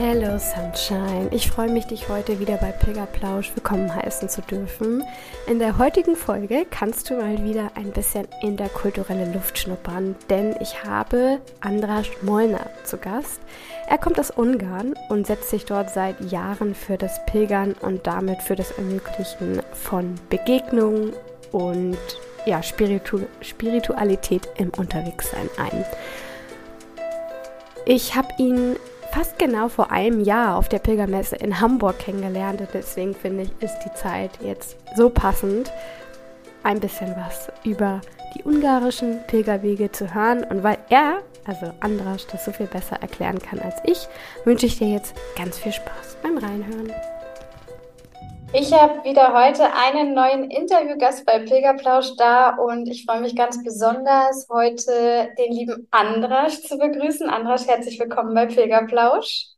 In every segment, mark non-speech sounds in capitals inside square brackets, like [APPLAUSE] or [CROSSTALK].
Hello Sunshine, ich freue mich, dich heute wieder bei Pilgerplausch willkommen heißen zu dürfen. In der heutigen Folge kannst du mal wieder ein bisschen interkulturelle Luft schnuppern, denn ich habe Andras Molnar zu Gast. Er kommt aus Ungarn und setzt sich dort seit Jahren für das Pilgern und damit für das Ermöglichen von Begegnungen und ja, Spiritu Spiritualität im Unterwegssein ein. Ich habe ihn fast genau vor einem Jahr auf der Pilgermesse in Hamburg kennengelernt. Und deswegen finde ich, ist die Zeit jetzt so passend, ein bisschen was über die ungarischen Pilgerwege zu hören. Und weil er, also Andras, das so viel besser erklären kann als ich, wünsche ich dir jetzt ganz viel Spaß beim Reinhören. Ich habe wieder heute einen neuen Interviewgast bei Pilgerplausch da und ich freue mich ganz besonders, heute den lieben Andras zu begrüßen. Andras, herzlich willkommen bei Pilgerplausch.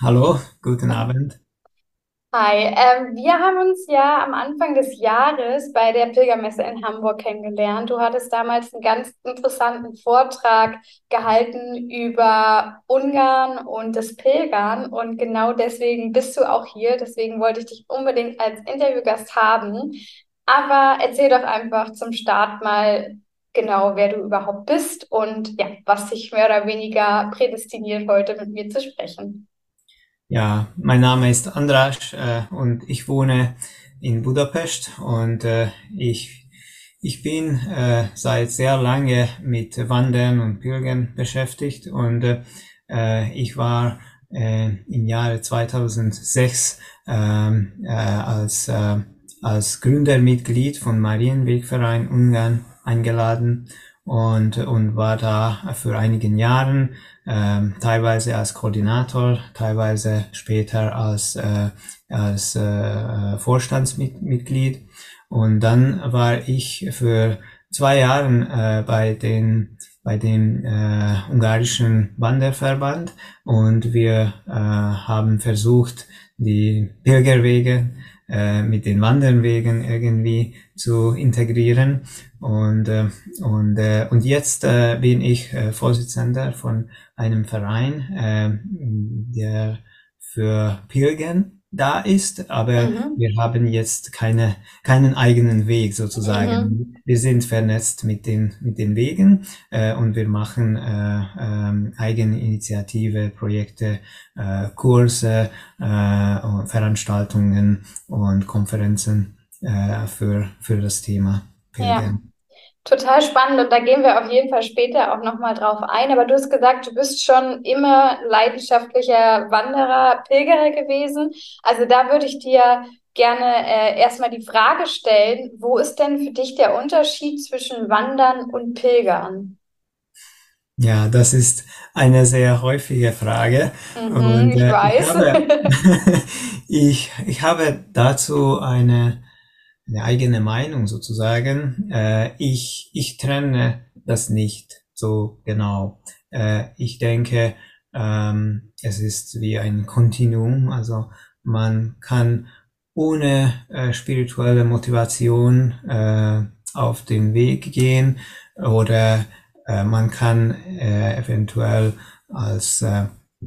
Hallo, guten Abend. Hi, ähm, wir haben uns ja am Anfang des Jahres bei der Pilgermesse in Hamburg kennengelernt. Du hattest damals einen ganz interessanten Vortrag gehalten über Ungarn und das Pilgern und genau deswegen bist du auch hier. Deswegen wollte ich dich unbedingt als Interviewgast haben. Aber erzähl doch einfach zum Start mal genau, wer du überhaupt bist und ja, was dich mehr oder weniger prädestiniert, heute mit mir zu sprechen. Ja, mein Name ist Andras äh, und ich wohne in Budapest und äh, ich, ich bin äh, seit sehr lange mit Wandern und Pilgern beschäftigt und äh, ich war äh, im Jahre 2006 ähm, äh, als, äh, als Gründermitglied von Marienwegverein Ungarn eingeladen und, und war da für einigen Jahren ähm, teilweise als Koordinator, teilweise später als, äh, als äh, Vorstandsmitglied. Und dann war ich für zwei Jahren äh, bei den bei dem äh, ungarischen Wanderverband und wir äh, haben versucht, die Pilgerwege äh, mit den Wanderwegen irgendwie zu integrieren. Und, äh, und, äh, und jetzt äh, bin ich äh, Vorsitzender von einem Verein, äh, der für Pilgern da ist, aber mhm. wir haben jetzt keine, keinen eigenen Weg sozusagen. Mhm. Wir sind vernetzt mit den, mit den Wegen äh, und wir machen äh, äh, Eigeninitiative, Projekte, äh, Kurse, äh, Veranstaltungen und Konferenzen äh, für, für das Thema Pilgern. Ja. Total spannend und da gehen wir auf jeden Fall später auch nochmal drauf ein. Aber du hast gesagt, du bist schon immer leidenschaftlicher Wanderer, Pilgerer gewesen. Also da würde ich dir gerne äh, erstmal die Frage stellen, wo ist denn für dich der Unterschied zwischen Wandern und Pilgern? Ja, das ist eine sehr häufige Frage. Mhm, und, äh, ich weiß. Ich habe, [LAUGHS] [LAUGHS] ich, ich habe dazu eine eine eigene Meinung sozusagen. Äh, ich, ich trenne das nicht so genau. Äh, ich denke, ähm, es ist wie ein Kontinuum. Also man kann ohne äh, spirituelle Motivation äh, auf den Weg gehen oder äh, man kann äh, eventuell als äh,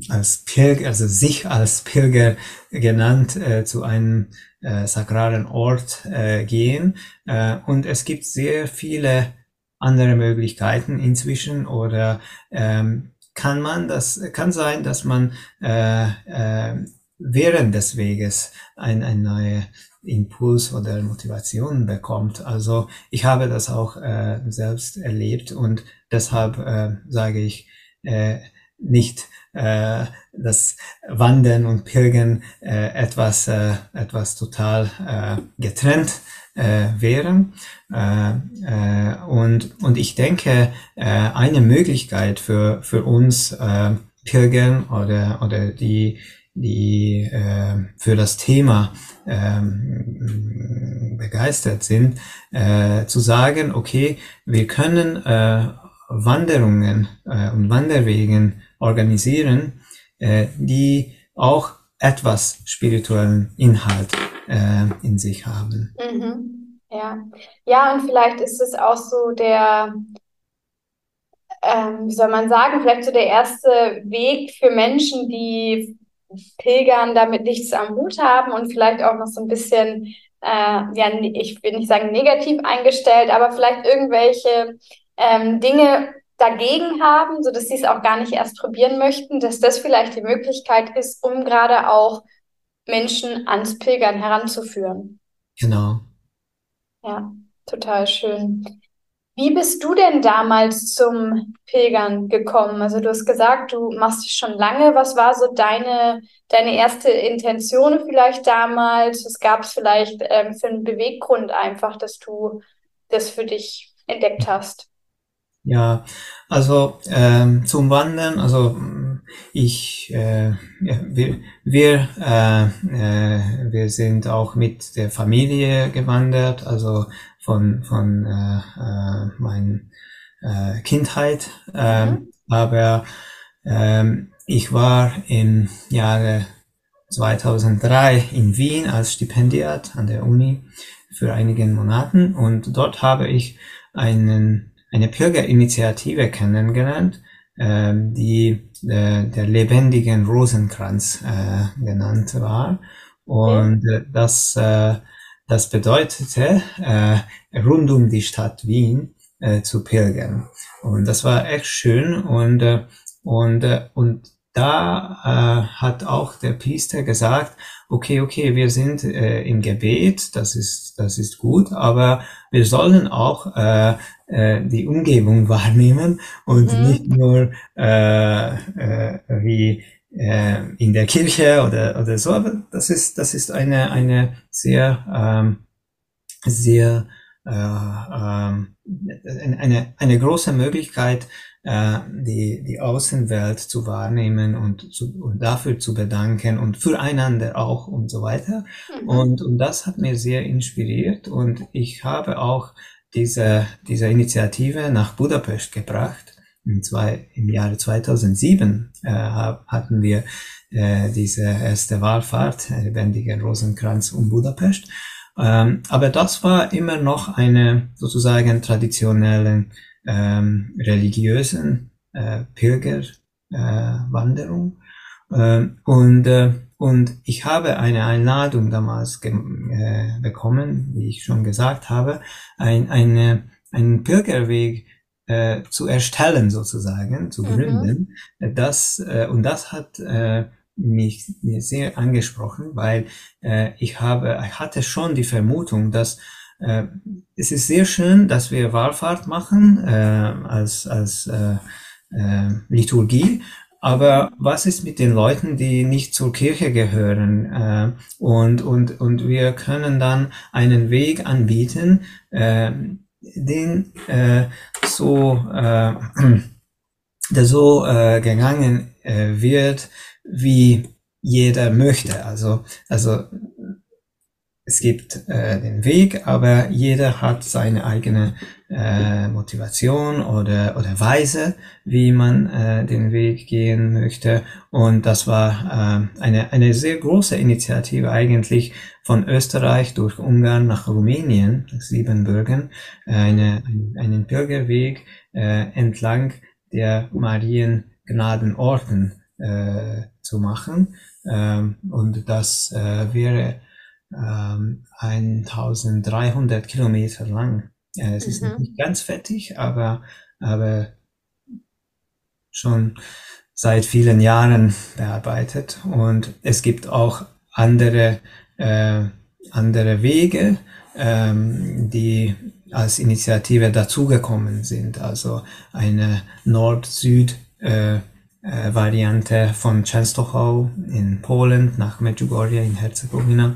als Pilger, also sich als Pilger genannt, äh, zu einem äh, sakralen Ort äh, gehen. Äh, und es gibt sehr viele andere Möglichkeiten inzwischen oder ähm, kann man das kann sein, dass man äh, äh, während des Weges ein, ein neue Impuls oder Motivation bekommt. Also ich habe das auch äh, selbst erlebt und deshalb äh, sage ich äh, nicht äh, das Wandern und Pilgern äh, etwas, äh, etwas total äh, getrennt äh, wären. Äh, äh, und, und ich denke, äh, eine Möglichkeit für, für uns, äh, Pilgern oder, oder die, die äh, für das Thema ähm, begeistert sind, äh, zu sagen, okay, wir können äh, Wanderungen äh, und Wanderwegen organisieren, äh, die auch etwas spirituellen Inhalt äh, in sich haben. Mhm. Ja. ja, und vielleicht ist es auch so der, ähm, wie soll man sagen, vielleicht so der erste Weg für Menschen, die Pilgern damit nichts am Hut haben und vielleicht auch noch so ein bisschen, äh, ja, ich will nicht sagen negativ eingestellt, aber vielleicht irgendwelche ähm, Dinge dagegen haben, so dass sie es auch gar nicht erst probieren möchten, dass das vielleicht die Möglichkeit ist, um gerade auch Menschen ans Pilgern heranzuführen. Genau. Ja, total schön. Wie bist du denn damals zum Pilgern gekommen? Also du hast gesagt, du machst es schon lange. Was war so deine, deine erste Intention vielleicht damals? Was gab es vielleicht ähm, für einen Beweggrund einfach, dass du das für dich entdeckt hast? Ja, also ähm, zum Wandern, also ich, äh, wir, wir, äh, äh, wir sind auch mit der Familie gewandert, also von von äh, äh, meiner äh, Kindheit, äh, mhm. aber äh, ich war im Jahre 2003 in Wien als Stipendiat an der Uni für einige Monaten und dort habe ich einen eine Bürgerinitiative kennengelernt, äh, die äh, der lebendigen Rosenkranz äh, genannt war. Und äh, das, äh, das bedeutete, äh, rund um die Stadt Wien äh, zu pilgern. Und das war echt schön und, äh, und, äh, und da äh, hat auch der Priester gesagt, okay, okay, wir sind äh, im Gebet, das ist, das ist gut, aber wir sollen auch äh, äh, die Umgebung [LAUGHS] wahrnehmen und mhm. nicht nur äh, äh, wie äh, in der Kirche oder, oder so, aber das ist, das ist eine, eine sehr, ähm, sehr äh, äh, eine, eine große Möglichkeit, äh, die, die Außenwelt zu wahrnehmen und, zu, und dafür zu bedanken und füreinander auch und so weiter. Mhm. Und, und das hat mir sehr inspiriert und ich habe auch diese, diese Initiative nach Budapest gebracht. Im, zwei, im Jahre 2007 äh, hatten wir äh, diese erste Wahlfahrt, lebendigen Rosenkranz um Budapest. Ähm, aber das war immer noch eine sozusagen traditionelle ähm, religiösen äh, Pilgerwanderung. Äh, äh, und, äh, und ich habe eine Einladung damals äh, bekommen, wie ich schon gesagt habe, ein, eine, einen Pilgerweg äh, zu erstellen sozusagen, zu mhm. gründen. Mhm. Das, äh, und das hat äh, mich sehr angesprochen, weil äh, ich habe, ich hatte schon die Vermutung, dass es ist sehr schön, dass wir Wallfahrt machen äh, als, als äh, äh, Liturgie, aber was ist mit den Leuten, die nicht zur Kirche gehören? Äh, und, und, und wir können dann einen Weg anbieten, äh, den äh, so, äh, [CLEARS THROAT] der so äh, gegangen äh, wird, wie jeder möchte. Also, also es gibt äh, den Weg, aber jeder hat seine eigene äh, Motivation oder, oder Weise, wie man äh, den Weg gehen möchte. Und das war äh, eine, eine sehr große Initiative eigentlich von Österreich durch Ungarn nach Rumänien, Siebenbürgen, eine, einen Bürgerweg äh, entlang der Mariengnadenorden äh, zu machen. Ähm, und das äh, wäre ähm, 1300 Kilometer lang. Äh, es mhm. ist nicht ganz fertig, aber, aber schon seit vielen Jahren bearbeitet. Und es gibt auch andere, äh, andere Wege, ähm, die als Initiative dazugekommen sind. Also eine Nord-Süd- äh, äh, Variante von Częstochow in Polen nach Medjugorje in Herzegowina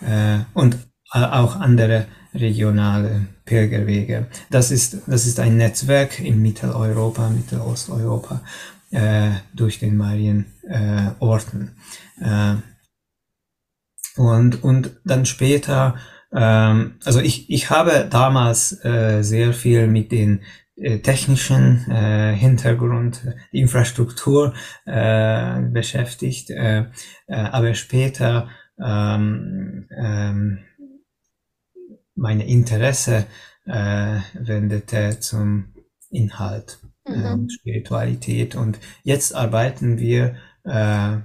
äh, und äh, auch andere regionale Pilgerwege. Das ist, das ist ein Netzwerk in Mitteleuropa, Mittelosteuropa. äh, durch den Marienorten. Äh, und, und dann später, ähm, also ich, ich habe damals äh, sehr viel mit den äh, technischen äh, Hintergrund, Infrastruktur äh, beschäftigt, äh, äh, aber später ähm, ähm, meine Interesse äh, wendete zum Inhalt äh, mhm. und Spiritualität und jetzt arbeiten wir äh,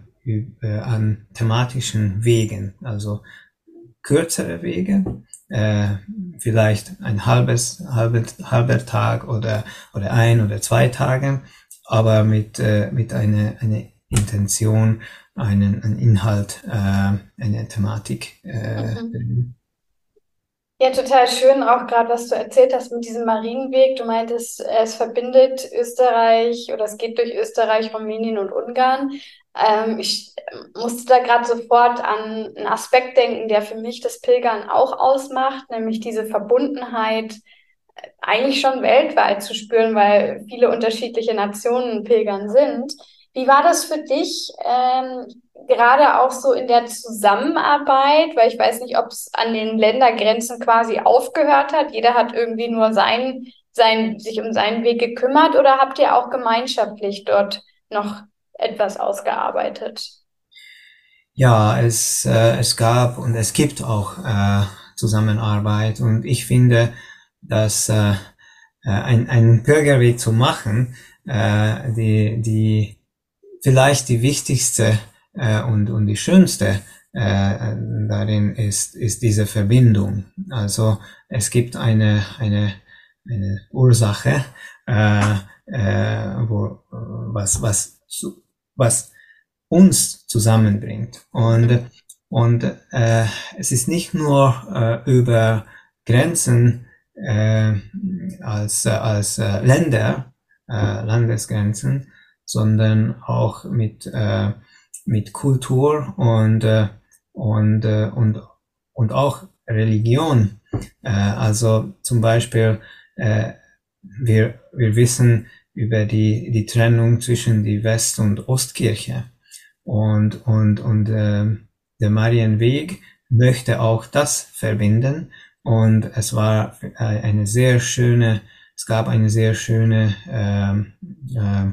an thematischen Wegen, also kürzere Wege, äh, vielleicht ein halbes, halbes, halber Tag oder, oder ein oder zwei Tage, aber mit, äh, mit einer eine Intention, einen, einen Inhalt, äh, eine Thematik äh, mhm. Ja, total schön, auch gerade was du erzählt hast mit diesem Marienweg. Du meintest, es verbindet Österreich oder es geht durch Österreich, Rumänien und Ungarn. Ähm, ich musste da gerade sofort an einen Aspekt denken, der für mich das Pilgern auch ausmacht, nämlich diese Verbundenheit äh, eigentlich schon weltweit zu spüren, weil viele unterschiedliche Nationen Pilgern sind. Wie war das für dich, ähm, gerade auch so in der Zusammenarbeit? Weil ich weiß nicht, ob es an den Ländergrenzen quasi aufgehört hat. Jeder hat irgendwie nur sein, sein, sich um seinen Weg gekümmert oder habt ihr auch gemeinschaftlich dort noch etwas ausgearbeitet? Ja, es, äh, es gab und es gibt auch äh, Zusammenarbeit und ich finde, dass äh, äh ein, einen Pilgerweg zu machen, äh, die, die vielleicht die wichtigste äh, und, und die schönste äh, darin ist, ist diese Verbindung. Also es gibt eine, eine, eine Ursache, äh, äh, wo, was, was was uns zusammenbringt. Und, und äh, es ist nicht nur äh, über Grenzen äh, als, als äh, Länder, äh, Landesgrenzen, sondern auch mit, äh, mit Kultur und, äh, und, äh, und, und auch Religion. Äh, also zum Beispiel, äh, wir, wir wissen, über die, die Trennung zwischen die West- und Ostkirche. Und, und, und äh, der Marienweg möchte auch das verbinden. Und es war eine sehr schöne, es gab eine sehr schöne äh, äh,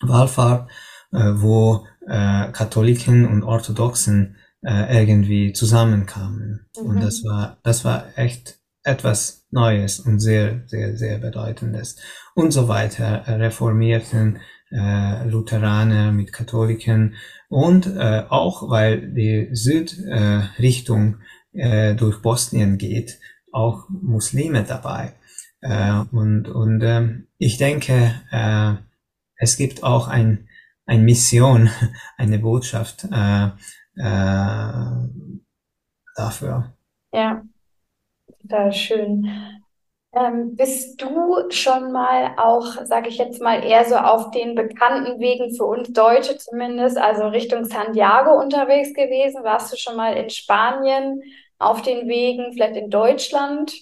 Wallfahrt, äh, wo äh, Katholiken und Orthodoxen äh, irgendwie zusammenkamen. Mhm. Und das war, das war echt etwas Neues und sehr, sehr, sehr Bedeutendes und so weiter, äh, Reformierten, äh, Lutheraner mit Katholiken und äh, auch, weil die Südrichtung äh, durch Bosnien geht, auch Muslime dabei. Äh, und und äh, ich denke, äh, es gibt auch ein, eine Mission, [LAUGHS] eine Botschaft äh, äh, dafür. Ja, total schön. Ähm, bist du schon mal auch, sage ich jetzt mal, eher so auf den bekannten Wegen für uns Deutsche zumindest, also Richtung Santiago unterwegs gewesen? Warst du schon mal in Spanien auf den Wegen, vielleicht in Deutschland?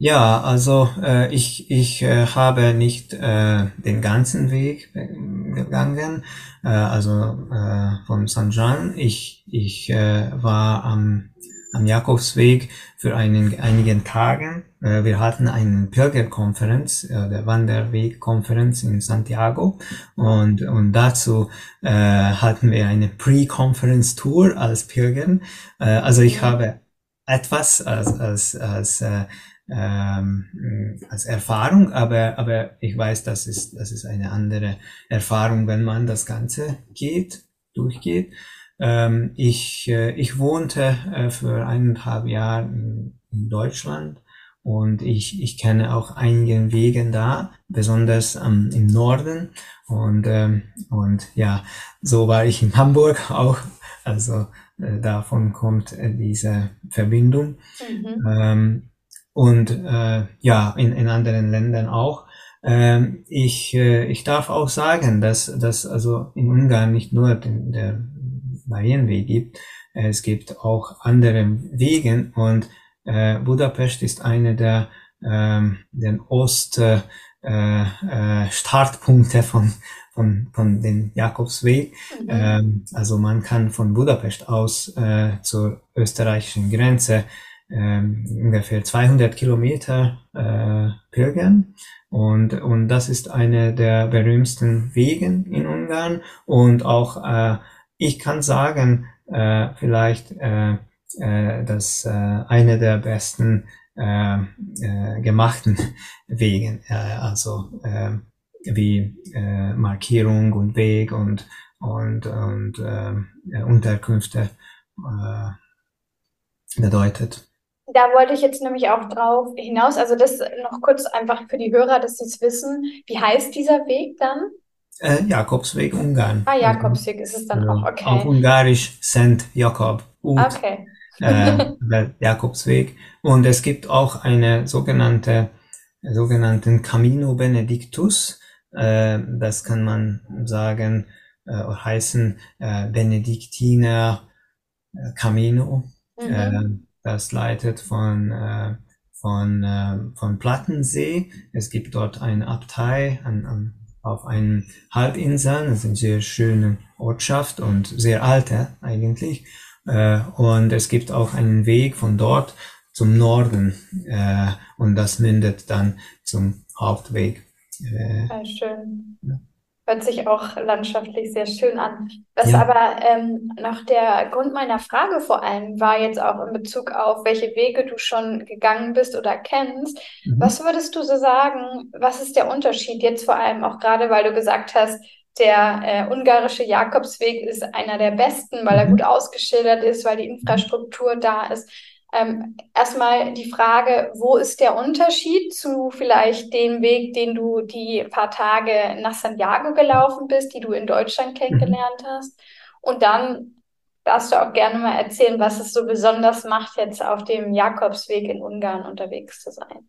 Ja, also äh, ich, ich äh, habe nicht äh, den ganzen Weg gegangen, äh, also äh, von San Juan. Ich, ich äh, war am am Jakobsweg für einen, einigen Tagen. Äh, wir hatten eine Pilgerkonferenz, äh, der Wanderwegkonferenz in Santiago und, und dazu äh, hatten wir eine Pre-Conference-Tour als Pilgern. Äh, also ich habe etwas als, als, als äh, ähm, als Erfahrung, aber, aber ich weiß, das ist, das ist eine andere Erfahrung, wenn man das Ganze geht, durchgeht. Ähm, ich, äh, ich wohnte äh, für eineinhalb Jahre in, in, Deutschland und ich, ich kenne auch einige Wege da, besonders ähm, im Norden. Und, ähm, und ja, so war ich in Hamburg [LAUGHS] auch. Also äh, davon kommt äh, diese Verbindung. Mhm. Ähm, und äh, ja, in, in anderen Ländern auch. Ähm, ich, äh, ich darf auch sagen, dass, dass also in Ungarn nicht nur den, der Marienweg gibt. Es gibt auch andere Wege und äh, Budapest ist eine der ähm, den Ost, äh, äh, äh, Startpunkte von, von, von dem Jakobsweg. Mhm. Ähm, also man kann von Budapest aus äh, zur österreichischen Grenze äh, ungefähr 200 Kilometer äh, pilgern. Und, und das ist eine der berühmtesten Wegen in Ungarn. Und auch, äh, ich kann sagen, äh, vielleicht, äh, äh, dass äh, eine der besten äh, äh, gemachten [LAUGHS] Wegen, äh, also äh, wie äh, Markierung und Weg und und und äh, Unterkünfte äh, bedeutet. Da wollte ich jetzt nämlich auch drauf hinaus, also das noch kurz einfach für die Hörer, dass sie es wissen. Wie heißt dieser Weg dann? Äh, Jakobsweg Ungarn. Ah, Jakobsweg ist es dann also, auch, okay. Auf Ungarisch Szent Jakob. Ut, okay. äh, Jakobsweg. Und es gibt auch eine sogenannte, sogenannten Camino Benedictus. Äh, das kann man sagen, äh, heißen äh, Benediktiner äh, Camino. Mhm. Das leitet von, äh, von, äh, von Plattensee. Es gibt dort eine Abtei an, an, auf einen Halbinseln. Das ist eine sehr schöne Ortschaft und sehr alte eigentlich. Äh, und es gibt auch einen Weg von dort zum Norden äh, und das mündet dann zum Hauptweg. Äh, ja, schön. Ja. Hört sich auch landschaftlich sehr schön an. Was ja. aber ähm, noch der Grund meiner Frage vor allem war jetzt auch in Bezug auf, welche Wege du schon gegangen bist oder kennst. Mhm. Was würdest du so sagen, was ist der Unterschied jetzt vor allem auch gerade, weil du gesagt hast, der äh, ungarische Jakobsweg ist einer der besten, weil er mhm. gut ausgeschildert ist, weil die Infrastruktur da ist. Ähm, erstmal die Frage, wo ist der Unterschied zu vielleicht dem Weg, den du die paar Tage nach Santiago gelaufen bist, die du in Deutschland mhm. kennengelernt hast? Und dann darfst du auch gerne mal erzählen, was es so besonders macht, jetzt auf dem Jakobsweg in Ungarn unterwegs zu sein.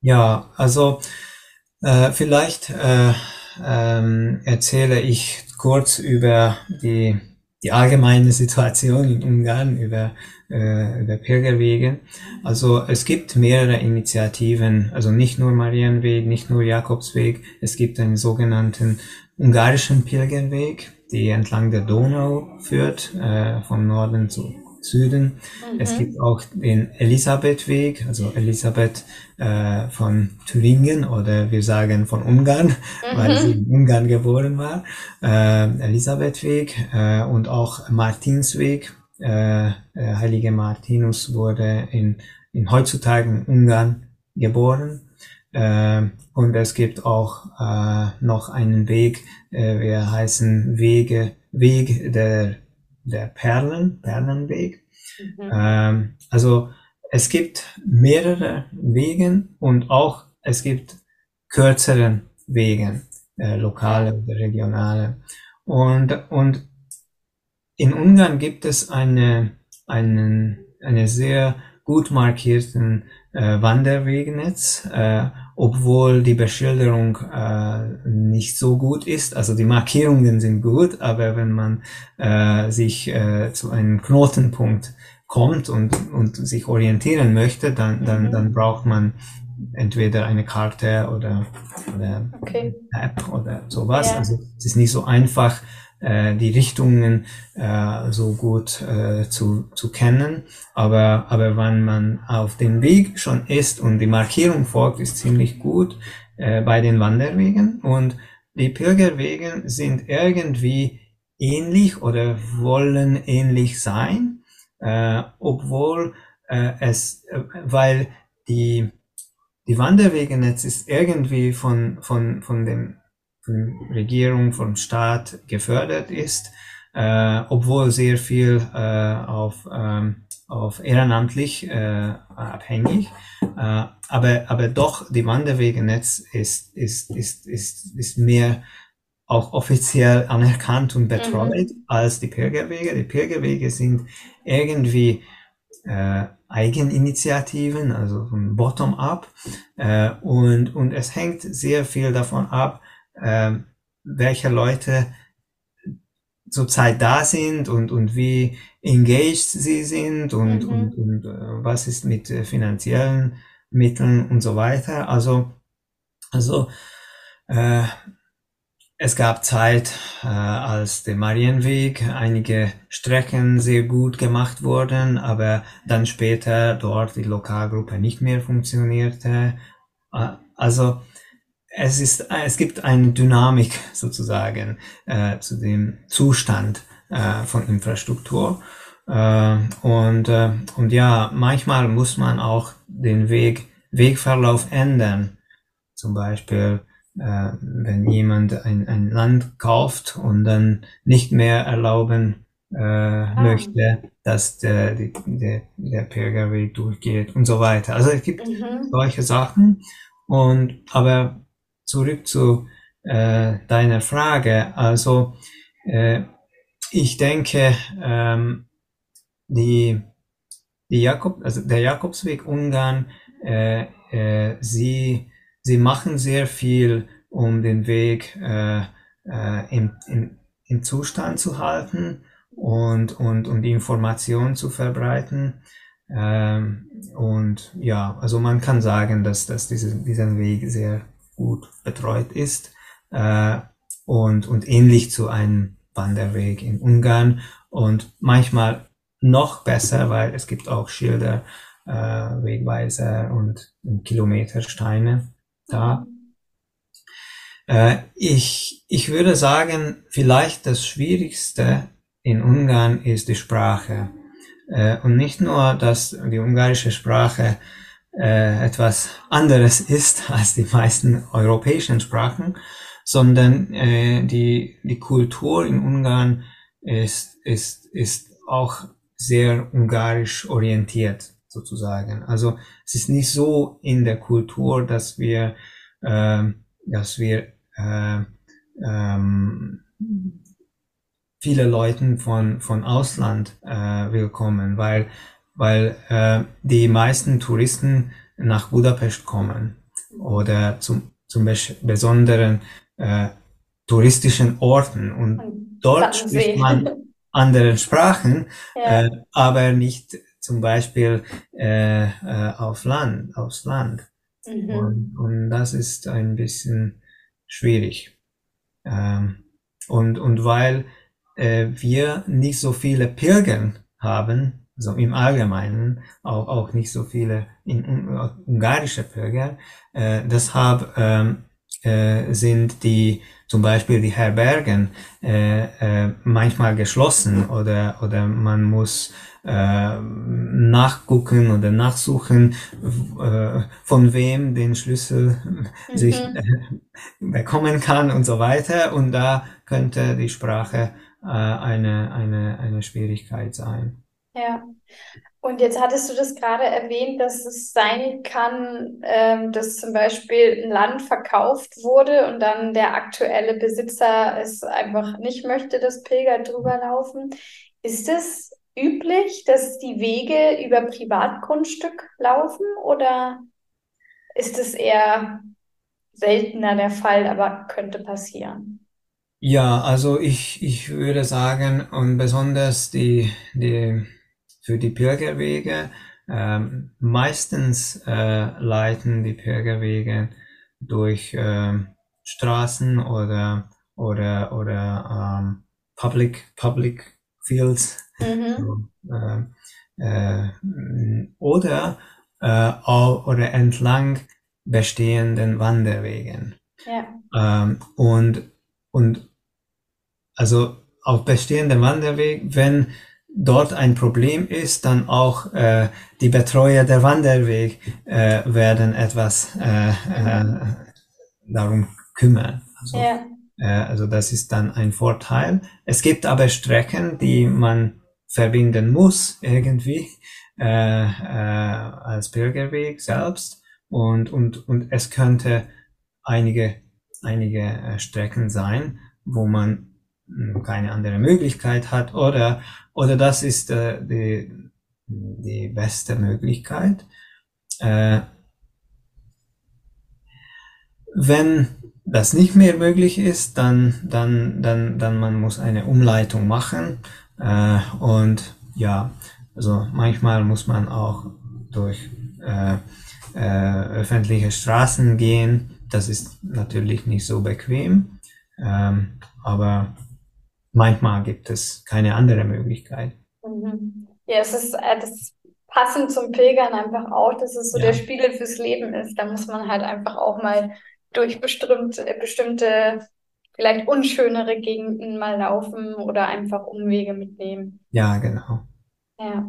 Ja, also äh, vielleicht äh, ähm, erzähle ich kurz über die, die allgemeine Situation in Ungarn, über äh, der Pilgerwege. Also es gibt mehrere Initiativen, also nicht nur Marienweg, nicht nur Jakobsweg, es gibt einen sogenannten ungarischen Pilgerweg, die entlang der Donau führt, äh, vom Norden zu Süden. Mhm. Es gibt auch den Elisabethweg, also Elisabeth äh, von Thüringen oder wir sagen von Ungarn, mhm. weil sie in Ungarn geboren war. Äh, Elisabethweg äh, und auch Martinsweg, äh, äh, Heilige Martinus wurde in, in heutzutage in Ungarn geboren. Äh, und es gibt auch äh, noch einen Weg, äh, wir heißen Wege, Weg der, der Perlen, Perlenweg. Mhm. Ähm, also es gibt mehrere Wegen und auch es gibt kürzeren Wegen, äh, lokale oder regionale. Und, und in Ungarn gibt es eine, einen, eine sehr gut markierten äh, Wanderwegnetz, äh, obwohl die Beschilderung äh, nicht so gut ist. Also die Markierungen sind gut, aber wenn man äh, sich äh, zu einem Knotenpunkt kommt und, und sich orientieren möchte, dann, dann, mhm. dann braucht man entweder eine Karte oder, oder okay. App oder sowas. Ja. Also es ist nicht so einfach, äh, die Richtungen äh, so gut äh, zu, zu kennen. Aber, aber wenn man auf dem Weg schon ist und die Markierung folgt, ist ziemlich gut äh, bei den Wanderwegen. Und die Pilgerwege sind irgendwie ähnlich oder wollen ähnlich sein, äh, obwohl äh, es, äh, weil die, die Wanderwegenetz ist irgendwie von, von, von dem Regierung, vom Staat gefördert ist, äh, obwohl sehr viel äh, auf, ähm, auf ehrenamtlich äh, abhängig. Äh, aber, aber doch, die Wanderwegenetz ist, ist, ist, ist, ist mehr auch offiziell anerkannt und betreut mhm. als die Pilgerwege. Die Pilgerwege sind irgendwie äh, Eigeninitiativen, also von Bottom-up. Äh, und, und es hängt sehr viel davon ab, äh, welche Leute zurzeit da sind und, und wie engaged sie sind und, mhm. und, und äh, was ist mit äh, finanziellen Mitteln und so weiter. Also Also äh, es gab Zeit, äh, als der Marienweg einige Strecken sehr gut gemacht wurden, aber dann später dort die Lokalgruppe nicht mehr funktionierte. Also es ist, es gibt eine Dynamik sozusagen äh, zu dem Zustand äh, von Infrastruktur. Äh, und, äh, und ja, manchmal muss man auch den Weg, Wegverlauf ändern. Zum Beispiel äh, wenn jemand ein, ein Land kauft und dann nicht mehr erlauben äh, ah. möchte, dass der, der, der Pilgerweg durchgeht und so weiter. Also es gibt mhm. solche Sachen. Und aber zurück zu äh, deiner Frage. Also äh, ich denke, ähm, die, die Jakob, also der Jakobsweg Ungarn, äh, äh, sie sie machen sehr viel, um den Weg äh, äh, im, im, im Zustand zu halten und, und, und die Information zu verbreiten. Ähm, und ja, also man kann sagen, dass, dass diese, dieser Weg sehr gut betreut ist äh, und, und ähnlich zu einem Wanderweg in Ungarn und manchmal noch besser, weil es gibt auch Schilder, äh, Wegweiser und Kilometersteine da. Äh, ich, ich würde sagen, vielleicht das Schwierigste in Ungarn ist die Sprache. Äh, und nicht nur, dass die ungarische Sprache äh, etwas anderes ist als die meisten europäischen Sprachen, sondern äh, die, die Kultur in Ungarn ist, ist, ist auch sehr ungarisch orientiert sozusagen. Also es ist nicht so in der Kultur, dass wir, äh, dass wir äh, ähm, viele Leuten von von Ausland äh, willkommen, weil weil äh, die meisten Touristen nach Budapest kommen oder zum zum besonderen äh, touristischen Orten und dort spricht man [LAUGHS] andere Sprachen, ja. äh, aber nicht zum Beispiel äh, äh, auf Land, aufs Land. Mhm. Und, und das ist ein bisschen schwierig. Ähm, und, und weil äh, wir nicht so viele Pilgern haben, also im Allgemeinen auch, auch nicht so viele in, in, ungarische Pilger, äh, deshalb ähm, äh, sind die zum Beispiel die Herbergen äh, äh, manchmal geschlossen oder oder man muss äh, nachgucken oder nachsuchen, äh, von wem den Schlüssel mhm. sich äh, bekommen kann und so weiter. Und da könnte die Sprache äh, eine, eine, eine Schwierigkeit sein. Ja. Und jetzt hattest du das gerade erwähnt, dass es sein kann, ähm, dass zum Beispiel ein Land verkauft wurde und dann der aktuelle Besitzer es einfach nicht möchte, dass Pilger drüber laufen. Ist es üblich, dass die Wege über Privatgrundstück laufen oder ist es eher seltener der Fall, aber könnte passieren? Ja, also ich, ich würde sagen, und besonders die, die, für die Pilgerwege, ähm, meistens äh, leiten die Pilgerwege durch ähm, Straßen oder, oder, oder ähm, Public, Public Fields Mhm. Äh, äh, oder, äh, oder entlang bestehenden Wanderwegen. Ja. Ähm, und, und also auf bestehenden Wanderwegen, wenn dort ein Problem ist, dann auch äh, die Betreuer der Wanderweg äh, werden etwas äh, äh, darum kümmern. Also, ja. äh, also das ist dann ein Vorteil. Es gibt aber Strecken, die man verbinden muss irgendwie äh, äh, als Bürgerweg selbst und, und, und es könnte einige, einige äh, Strecken sein, wo man hm, keine andere Möglichkeit hat oder, oder das ist äh, die, die beste Möglichkeit. Äh, wenn das nicht mehr möglich ist, dann, dann, dann, dann man muss eine Umleitung machen. Äh, und ja, also manchmal muss man auch durch äh, äh, öffentliche Straßen gehen. Das ist natürlich nicht so bequem, ähm, aber manchmal gibt es keine andere Möglichkeit. Mhm. Ja, es ist äh, das passend zum Pilgern einfach auch, dass es so Ja. der Spiegel fürs Leben ist. Da muss man halt einfach auch mal durch bestimmte, bestimmte, vielleicht unschönere Gegenden mal laufen oder einfach Umwege mitnehmen. Ja, genau. Ja.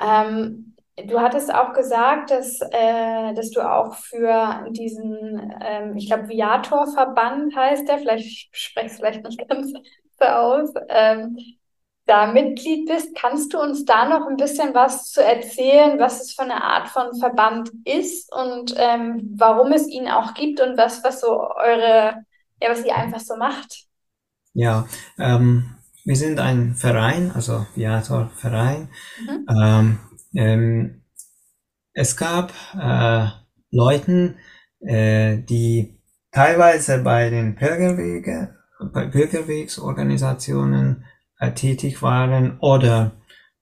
Ähm, du hattest auch gesagt, dass, äh, dass du auch für diesen, ähm, ich glaube, Viator-Verband heißt der, vielleicht spreche ich es vielleicht nicht ganz aus, ähm, da Mitglied bist. Kannst du uns da noch ein bisschen was zu erzählen, was es für eine Art von Verband ist und ähm, warum es ihn auch gibt und was, was so eure, ja, was ihr einfach so macht? Ja, ähm, wir sind ein Verein, also Viator Verein. Mhm. Ähm, ähm, es gab äh, Leuten, äh, die teilweise bei den Pilgerwege, bei Pilgerwegsorganisationen äh, tätig waren oder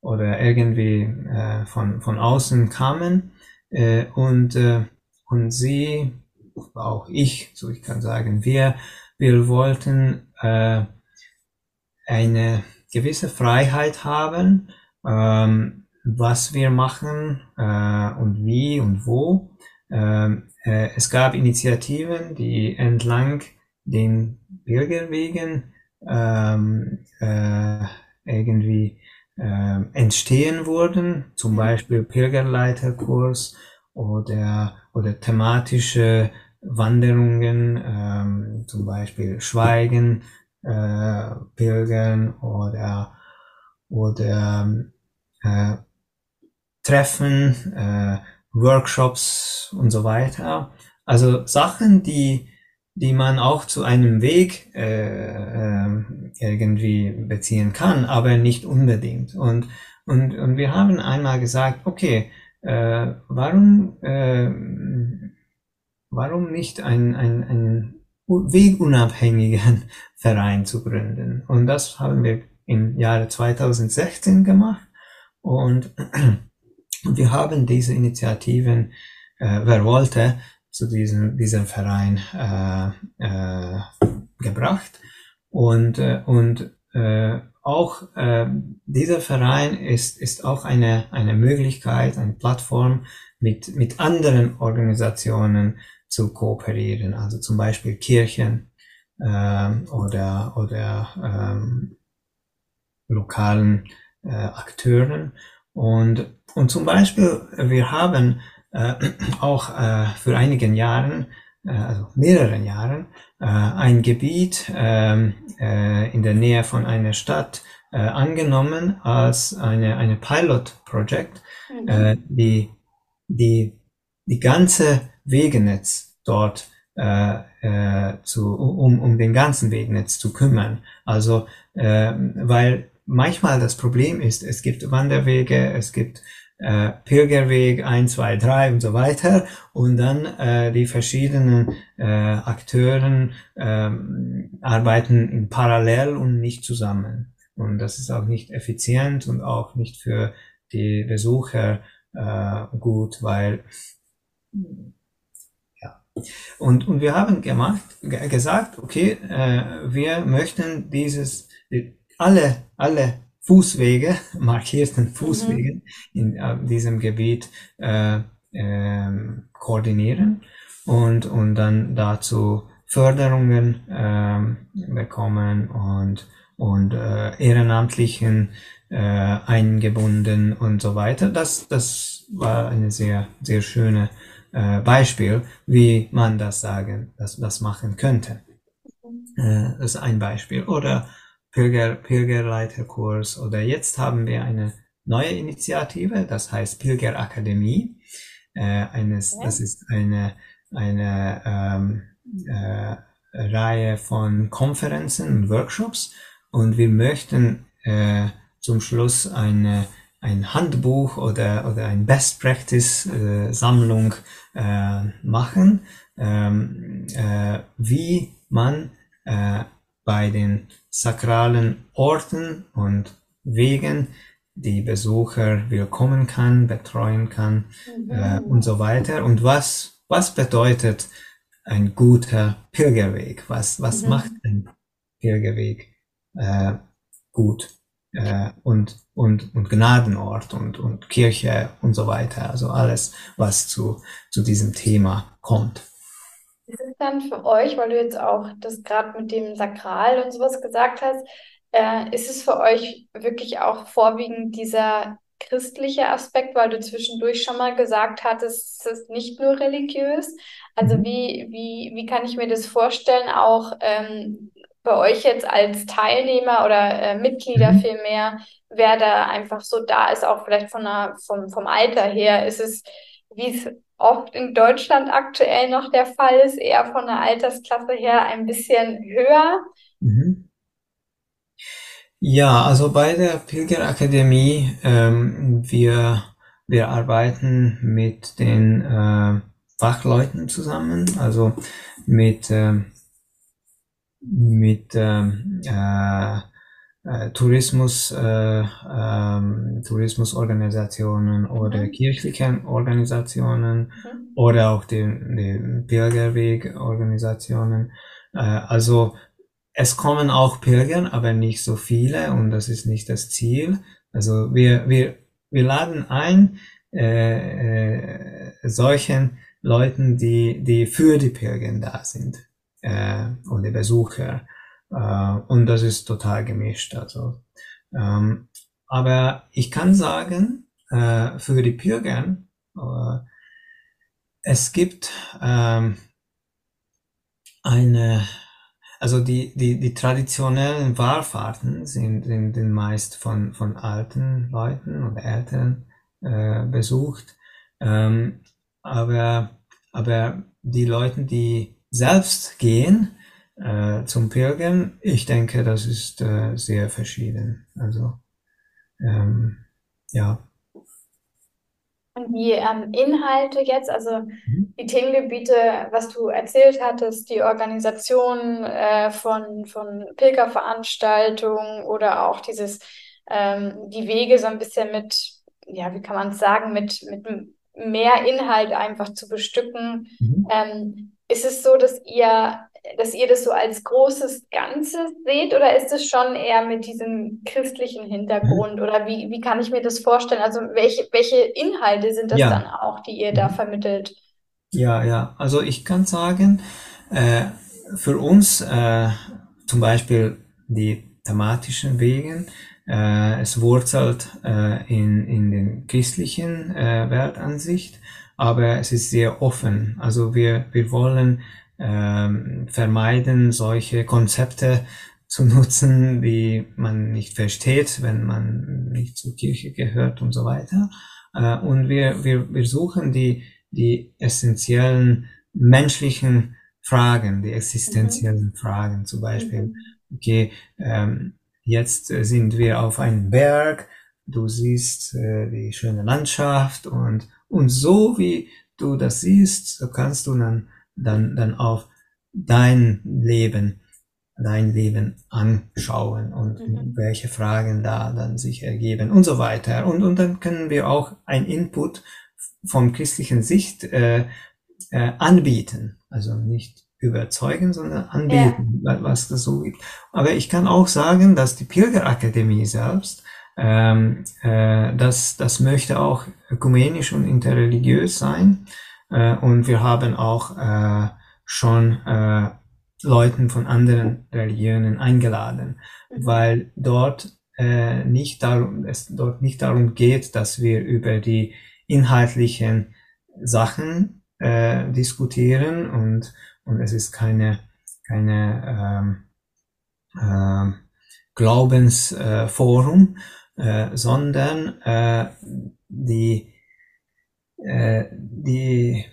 oder irgendwie äh, von von außen kamen äh, und äh, und sie auch ich, so ich kann sagen, wir wir wollten äh, eine gewisse Freiheit haben, ähm, was wir machen äh, und wie und wo. Ähm, äh, es gab Initiativen, die entlang den Pilgerwegen ähm, äh, irgendwie äh, entstehen wurden, zum Beispiel Pilgerleiterkurs oder, oder thematische Wanderungen, ähm, zum Beispiel Schweigen, äh, Pilgern oder, oder äh, Treffen, äh, Workshops und so weiter. Also Sachen, die, die man auch zu einem Weg äh, äh, irgendwie beziehen kann, aber nicht unbedingt. Und, und, und wir haben einmal gesagt, okay, äh, warum, äh, warum nicht ein, ein, ein wegunabhängigen [LAUGHS] Verein zu gründen? Und das haben wir im Jahre 2016 gemacht. Und [CLEARS THROAT] wir haben diese Initiativen, äh, wer wollte, zu diesem, diesem Verein äh, äh, gebracht. Und, äh, und äh, auch äh, dieser Verein ist, ist auch eine, eine Möglichkeit, eine Plattform mit, mit anderen Organisationen zu kooperieren, also zum Beispiel Kirchen äh, oder, oder ähm, lokalen äh, Akteuren. Und, und zum Beispiel, wir haben äh, auch äh, für einigen Jahren, äh, also mehreren Jahren, äh, ein Gebiet äh, äh, in der Nähe von einer Stadt äh, angenommen als eine, eine Pilot-Project, Mhm. äh, die, die, die ganze Wegenetz dort äh, äh, zu, um, um den ganzen Wegenetz zu kümmern. Also, äh, weil manchmal das Problem ist, es gibt Wanderwege, es gibt äh, Pilgerweg 1, 2, 3 und so weiter und dann äh, die verschiedenen äh, Akteuren ähm, arbeiten in parallel und nicht zusammen. Und das ist auch nicht effizient und auch nicht für die Besucher äh, gut, weil ja. Und, und wir haben gemacht, ge- gesagt, okay, äh, wir möchten dieses, die, alle, alle Fußwege, [LAUGHS] markierten Fußwege in äh, diesem Gebiet äh, ähm, koordinieren und, und dann dazu Förderungen ähm, bekommen und, und äh, Ehrenamtlichen äh, eingebunden und so weiter. Das, das war eine sehr, sehr schöne äh, Beispiel, wie man das sagen, das, das machen könnte. Äh, das ist ein Beispiel. Oder Pilger, Pilgerleiterkurs. Oder jetzt haben wir eine neue Initiative, das heißt Pilgerakademie. Äh, eines, Ja. Das ist eine, eine ähm, äh, Reihe von Konferenzen und Workshops. Und wir möchten äh, zum Schluss eine, ein Handbuch oder, oder ein Best Practice äh, Sammlung äh, machen, ähm, äh, wie man äh, bei den sakralen Orten und Wegen die Besucher willkommen kann, betreuen kann Mhm. äh, und so weiter. Und was, was bedeutet ein guter Pilgerweg? Was, was mhm. macht ein Pilgerweg äh, gut? Äh, und, und, und Gnadenort und, und Kirche und so weiter. Also alles, was zu, zu diesem Thema kommt. Ist es dann für euch, weil du jetzt auch das gerade mit dem Sakral und sowas gesagt hast, äh, ist es für euch wirklich auch vorwiegend dieser christliche Aspekt, weil du zwischendurch schon mal gesagt hattest, es ist nicht nur religiös. Also mhm. wie, wie, wie kann ich mir das vorstellen, auch ähm, bei euch jetzt als Teilnehmer oder äh, Mitglieder mhm. vielmehr, wer da einfach so da ist, auch vielleicht von der, vom, vom Alter her, ist es, wie es oft in Deutschland aktuell noch der Fall ist, eher von der Altersklasse her ein bisschen höher. Mhm. Ja, also bei der Pilgerakademie, ähm, wir, wir arbeiten mit den äh, Fachleuten zusammen, also mit, äh, mit ähm, äh, äh, Tourismus, äh, ähm, Tourismusorganisationen oder mhm. kirchlichen Organisationen mhm. oder auch den, den Pilgerwegorganisationen. Äh, also es kommen auch Pilger, aber nicht so viele und das ist nicht das Ziel. Also wir, wir, wir laden ein äh, äh, solchen Leuten, die, die für die Pilger da sind äh, und die Besucher. Äh, und das ist total gemischt. Also, ähm, aber ich kann sagen, äh, für die Pilger, äh, es gibt ähm, eine also die, die, die traditionellen Wahlfahrten sind, sind, sind meist von, von alten Leuten oder Eltern äh, besucht. Ähm, aber, aber die Leute, die selbst gehen äh, zum Pilgern, ich denke, das ist äh, sehr verschieden. Also ähm, ja. Und die ähm, Inhalte jetzt, also mhm. die Themengebiete, was du erzählt hattest, die Organisation äh, von, von Pilgerveranstaltungen oder auch dieses, ähm, die Wege so ein bisschen mit, ja, wie kann man es sagen, mit, mit mehr Inhalt einfach zu bestücken. Mhm. Ähm, ist es so, dass ihr dass ihr das so als großes Ganzes seht oder ist es schon eher mit diesem christlichen Hintergrund oder wie, wie kann ich mir das vorstellen? Also welche, welche Inhalte sind das ja. dann auch, die ihr da vermittelt? Ja, ja, also ich kann sagen, äh, für uns äh, zum Beispiel die thematischen Wegen, äh, es wurzelt äh, in, in den christlichen äh, Weltansicht, aber es ist sehr offen. Also wir, wir wollen ähm, vermeiden, solche Konzepte zu nutzen, die man nicht versteht, wenn man nicht zur Kirche gehört und so weiter. Äh, und wir, wir, wir suchen die, die essentiellen menschlichen Fragen, die existenziellen mhm. Fragen, zum Beispiel, mhm. okay, ähm, jetzt sind wir auf einem Berg, du siehst äh, die schöne Landschaft und, und so wie du das siehst, so kannst du dann dann, dann auf dein Leben, dein Leben anschauen und mhm. welche Fragen da dann sich ergeben und so weiter. Und, und dann können wir auch ein Input vom christlichen Sicht äh, äh, anbieten. Also nicht überzeugen, sondern anbieten, ja. was das so gibt. Aber ich kann auch sagen, dass die Pilgerakademie selbst, ähm, äh, das, das möchte auch ökumenisch und interreligiös sein. Äh, und wir haben auch äh, schon äh, Leuten von anderen Religionen eingeladen, mhm. weil dort äh, nicht darum, es dort nicht darum geht, dass wir über die inhaltlichen Sachen äh, diskutieren und, und es ist keine, keine ähm, äh, Glaubensforum, äh, sondern äh, die äh, die,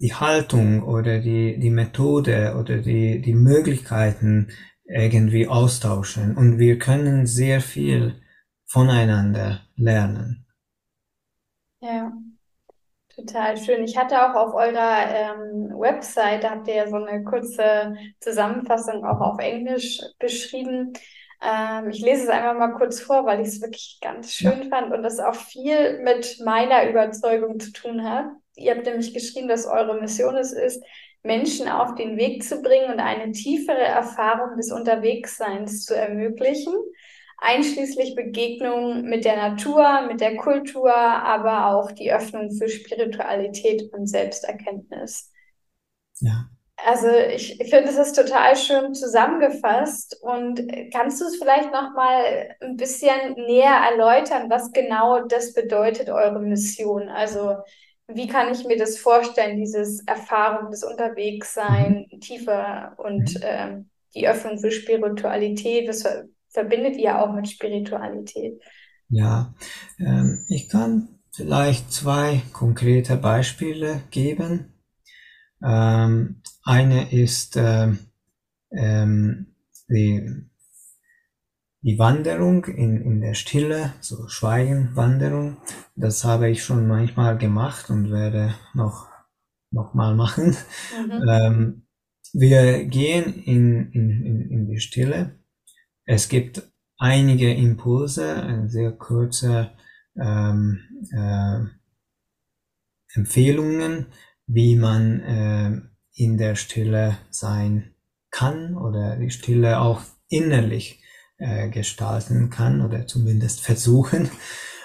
die Haltung oder die, die Methode oder die, die Möglichkeiten irgendwie austauschen. Und wir können sehr viel voneinander lernen. Ja, total schön. Ich hatte auch auf eurer ähm, Website, da habt ihr ja so eine kurze Zusammenfassung auch auf Englisch beschrieben. Ähm, ich lese es einfach mal kurz vor, weil ich es wirklich ganz schön ja. fand und das auch viel mit meiner Überzeugung zu tun hat. Ihr habt nämlich geschrieben, dass eure Mission es ist, Menschen auf den Weg zu bringen und eine tiefere Erfahrung des Unterwegsseins zu ermöglichen, einschließlich Begegnungen mit der Natur, mit der Kultur, aber auch die Öffnung für Spiritualität und Selbsterkenntnis. Ja. Also ich, finde, es ist total schön zusammengefasst und kannst du es vielleicht noch mal ein bisschen näher erläutern, was genau das bedeutet, eure Mission? Also wie kann ich mir das vorstellen, dieses Erfahrung, das Unterwegssein mhm. tiefer und mhm. ähm, die Öffnung für Spiritualität, was verbindet ihr auch mit Spiritualität? Ja, ähm, ich kann vielleicht zwei konkrete Beispiele geben. Ähm, eine ist ähm, ähm, die, die Wanderung in, in der Stille, so Schweigenwanderung. Das habe ich schon manchmal gemacht und werde noch, noch mal machen. Mhm. Ähm, wir gehen in, in, in, in die Stille. Es gibt einige Impulse, eine sehr kurze ähm, äh, Empfehlungen, wie man äh, in der Stille sein kann oder die Stille auch innerlich äh, gestalten kann oder zumindest versuchen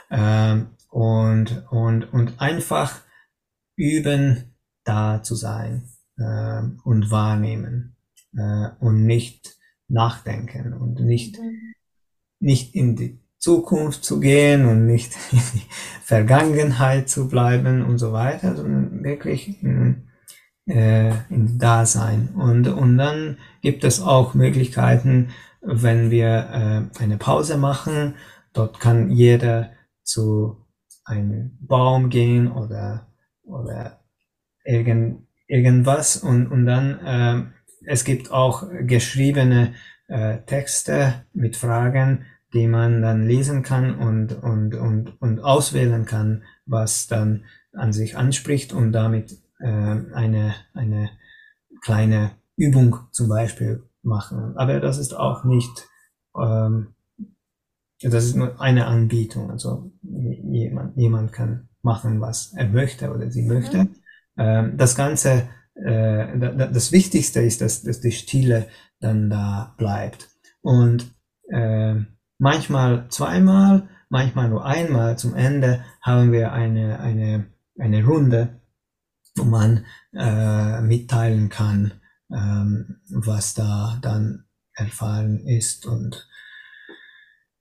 äh, und, und, und einfach üben, da zu sein äh, und wahrnehmen äh, und nicht nachdenken und nicht, mhm. nicht in die Zukunft zu gehen und nicht in die Vergangenheit zu bleiben und so weiter, sondern wirklich in, äh, in Dasein. Und, und dann gibt es auch Möglichkeiten, wenn wir äh, eine Pause machen, dort kann jeder zu einem Baum gehen oder, oder irgend, irgendwas und, und dann äh, es gibt auch geschriebene äh, Texte mit Fragen, die man dann lesen kann und, und, und, und auswählen kann, was dann an sich anspricht und damit äh, eine, eine kleine Übung zum Beispiel machen. Aber das ist auch nicht, ähm, das ist nur eine Anbietung. Also jemand, jemand kann machen, was er möchte oder sie möchte. Mhm. Ähm, das Ganze, äh, das Wichtigste ist, dass, dass die Stille dann da bleibt. Und äh, manchmal zweimal, manchmal nur einmal zum Ende haben wir eine, eine, eine Runde, wo man äh, mitteilen kann, ähm, was da dann erfahren ist und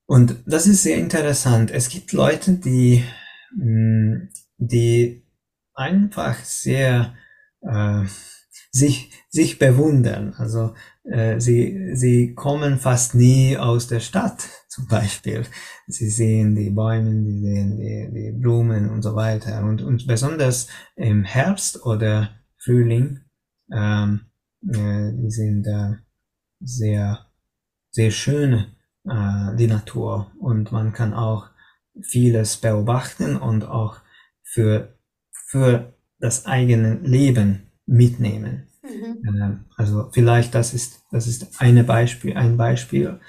und das ist sehr interessant. Es gibt Leute, die, mm, die einfach sehr äh, sich, sich bewundern. Also sie, sie kommen fast nie aus der Stadt [LAUGHS] zum Beispiel. Sie sehen die Bäume, sie sehen die, die Blumen und so weiter. Und, und besonders im Herbst oder Frühling, ähm, äh, die sind äh, sehr, sehr schön, äh, die Natur. Und man kann auch vieles beobachten und auch für, für das eigene Leben mitnehmen. Mhm. Ähm, also vielleicht das ist, das ist eine Beispiel, ein Beispiel.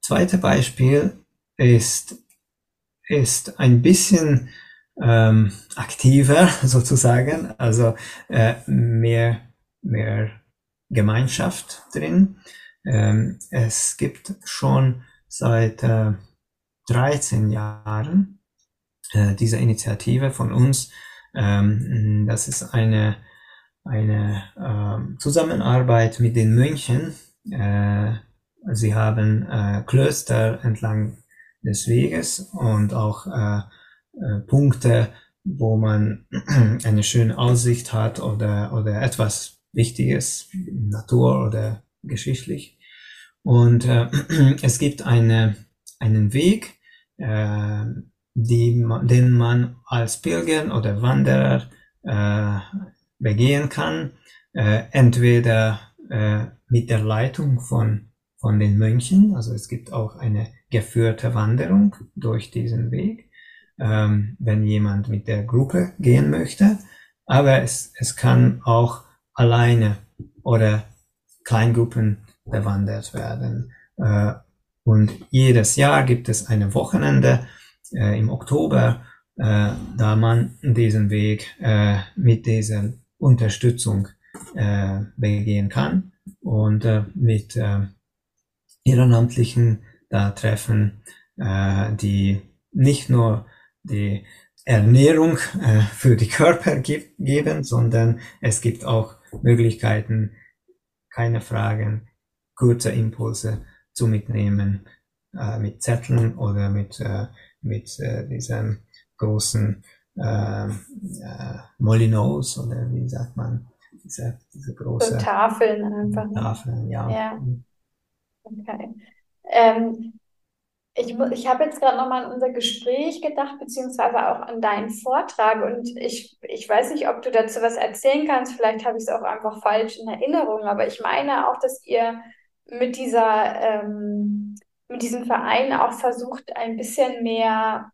Zweite Beispiel ist, ist ein bisschen ähm, aktiver [LAUGHS] sozusagen, also äh, mehr, mehr Gemeinschaft drin. Ähm, es gibt schon seit äh, 13 Jahren äh, diese Initiative von uns. Ähm, das ist eine eine äh, Zusammenarbeit mit den Mönchen. Äh, sie haben äh, Klöster entlang des Weges und auch äh, äh, Punkte, wo man [CLEARS THROAT] eine schöne Aussicht hat oder, oder etwas Wichtiges, Natur oder geschichtlich. Und äh, [CLEARS THROAT] es gibt eine, einen Weg, äh, die, den man als Pilger oder Wanderer äh, begehen kann, äh, entweder äh, mit der Leitung von, von den Mönchen, also es gibt auch eine geführte Wanderung durch diesen Weg, ähm, wenn jemand mit der Gruppe gehen möchte, aber es, es kann auch alleine oder Kleingruppen bewandert werden. Äh, und jedes Jahr gibt es eine Wochenende äh, im Oktober, äh, da man diesen Weg äh, mit diesen Unterstützung äh, begehen kann. Und äh, mit äh, Ehrenamtlichen da treffen, äh, die nicht nur die Ernährung äh, für die Körper gibt, geben, sondern es gibt auch Möglichkeiten, keine Fragen, kurze Impulse zu mitnehmen, äh, mit Zetteln oder mit, äh, mit äh, diesem großen äh, äh, Molinos oder wie sagt man, diese, diese große so Tafeln einfach. Ne? Tafeln, ja. ja. Okay. Ähm, ich, ich habe jetzt gerade nochmal an unser Gespräch gedacht, beziehungsweise auch an deinen Vortrag. Und ich, ich weiß nicht, ob du dazu was erzählen kannst. Vielleicht habe ich es auch einfach falsch in Erinnerung. Aber ich meine auch, dass ihr mit dieser, ähm, mit diesem Verein auch versucht, ein bisschen mehr,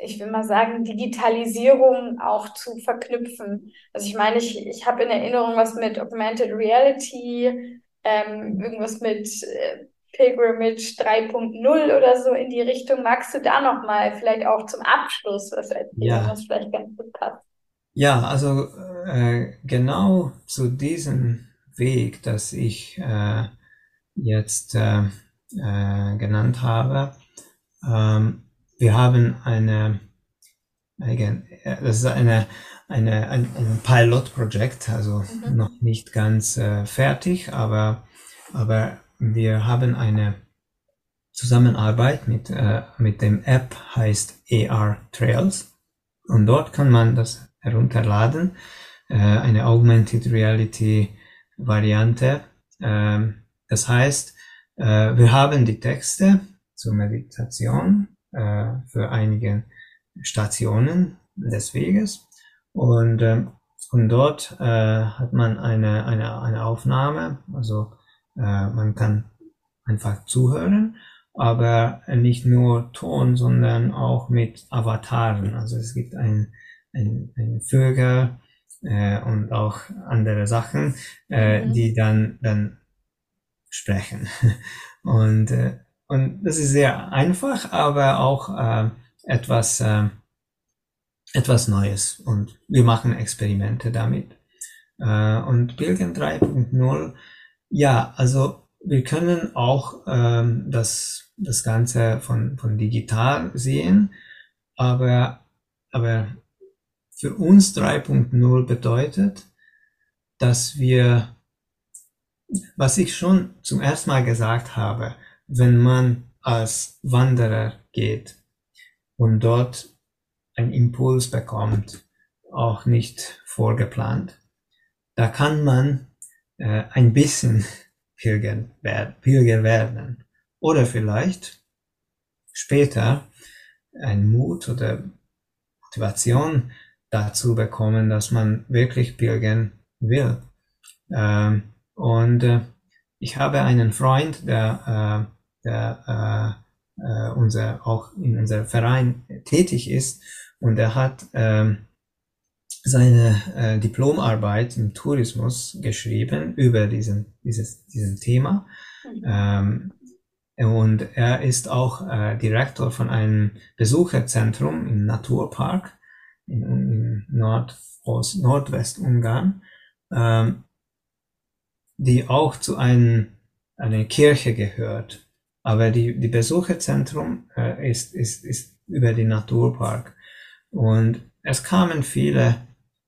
ich will mal sagen, Digitalisierung auch zu verknüpfen. Also ich meine, ich, ich habe in Erinnerung was mit Augmented Reality, ähm, irgendwas mit äh, Pilgrimage 3.0 oder so in die Richtung. Magst du da nochmal vielleicht auch zum Abschluss was erzählen, ja. was vielleicht ganz gut passt? Ja, also äh, genau zu diesem Weg, das ich äh, jetzt äh, äh genannt habe, ähm, wir haben eine, das ist eine, eine, ein, ein Pilotprojekt, also mhm. noch nicht ganz äh, fertig, aber, aber wir haben eine Zusammenarbeit mit, äh, mit dem App heißt AR Trails und dort kann man das herunterladen, äh, eine Augmented Reality Variante. Ähm, das heißt, äh, wir haben die Texte zur Meditation äh, für einige Stationen des Weges und, äh, und dort äh, hat man eine, eine, eine Aufnahme, also äh, man kann einfach zuhören, aber nicht nur Ton, sondern auch mit Avataren. Also es gibt ein, ein, ein Vögel äh, und auch andere Sachen, äh, mhm. die dann, dann sprechen. [LAUGHS] Und, und das ist sehr einfach, aber auch äh, etwas, äh, etwas Neues. Und wir machen Experimente damit. Äh, und Pilgrim 3.0 ja, also wir können auch ähm, das, das Ganze von, von digital sehen, aber, aber für uns 3.0 bedeutet, dass wir, was ich schon zum ersten Mal gesagt habe, wenn man als Wanderer geht und dort einen Impuls bekommt, auch nicht vorgeplant, da kann man äh, ein bisschen [LAUGHS] Pilger, Pilger werden. Oder vielleicht später ein Mut oder Motivation dazu bekommen, dass man wirklich pilgern will. Ähm, und äh, ich habe einen Freund, der, äh, der äh, äh unser, auch in unserem Verein tätig ist und er hat ähm, seine äh, Diplomarbeit im Tourismus geschrieben über diesen, dieses, diesen Thema. Ähm, und er ist auch äh, Direktor von einem Besucherzentrum im Naturpark in, in Nordost, Nordwestungarn, ähm, die auch zu einem, einer Kirche gehört. Aber die, die Besucherzentrum äh, ist, ist, ist über den Naturpark. Und es kamen viele